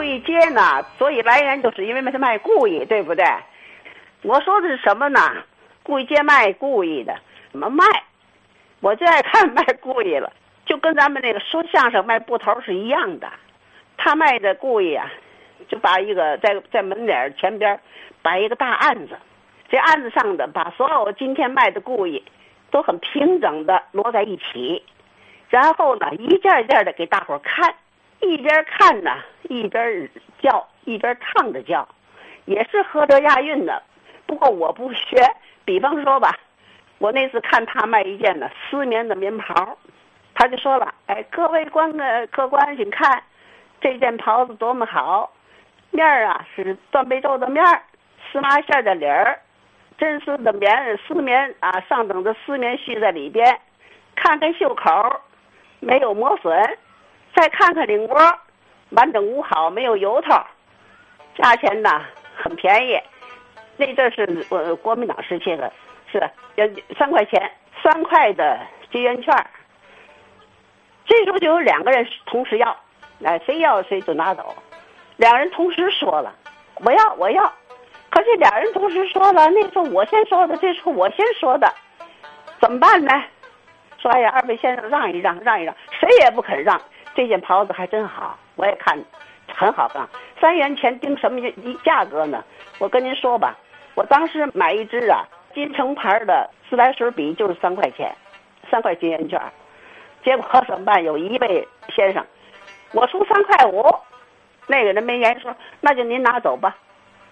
故意接呢，所以来源就是因为他卖故意，对不对？我说的是什么呢？故意接卖故意的，怎么卖？我最爱看卖故意了，就跟咱们那个说相声卖布头是一样的。他卖的故意啊，就把一个在在门脸前边摆一个大案子，这案子上的把所有今天卖的故意都很平整的摞在一起，然后呢一件一件的给大伙看，一边看呢一边叫，一边唱着叫，也是合着押韵的。不过我不学，比方说吧，我那次看他卖一件呢丝棉的棉袍，他就说了：“哎，各位观呃客官，请看。”这件袍子多么好，面儿啊是断背皱的面儿，丝麻线的里儿，真丝的棉丝棉啊，上等的丝棉絮在里边。看看袖口，没有磨损，再看看领窝，完整无好，没有油头。价钱呢很便宜，那阵是我国民党时期的，是要三块钱，三块的结缘券。这时候就有两个人同时要。哎，谁要谁就拿走，两人同时说了，我要我要，可是俩人同时说了，那时候我先说的，这时候我先说的，怎么办呢？说哎呀，二位先生让一让，让一让，谁也不肯让。这件袍子还真好，我也看，很好看。三元钱定什么价格呢？我跟您说吧，我当时买一支啊，金城牌的自来水笔就是三块钱，三块金圆券，结果怎么办？有一位先生。我出三块五，那个人没言说，那就您拿走吧。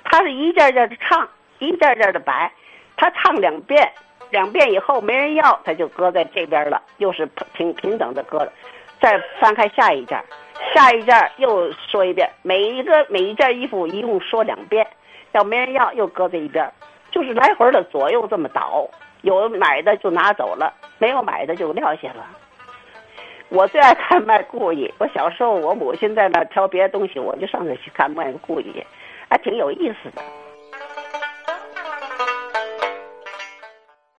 他是一件件的唱，一件件的摆，他唱两遍，两遍以后没人要，他就搁在这边了，又是平平等的搁着。再翻开下一件，下一件又说一遍，每一个每一件衣服一共说两遍，要没人要又搁在一边，就是来回的左右这么倒，有买的就拿走了，没有买的就撂下了。我最爱看卖故意。我小时候，我母亲在那挑别的东西，我就上那去看卖故意，还挺有意思的。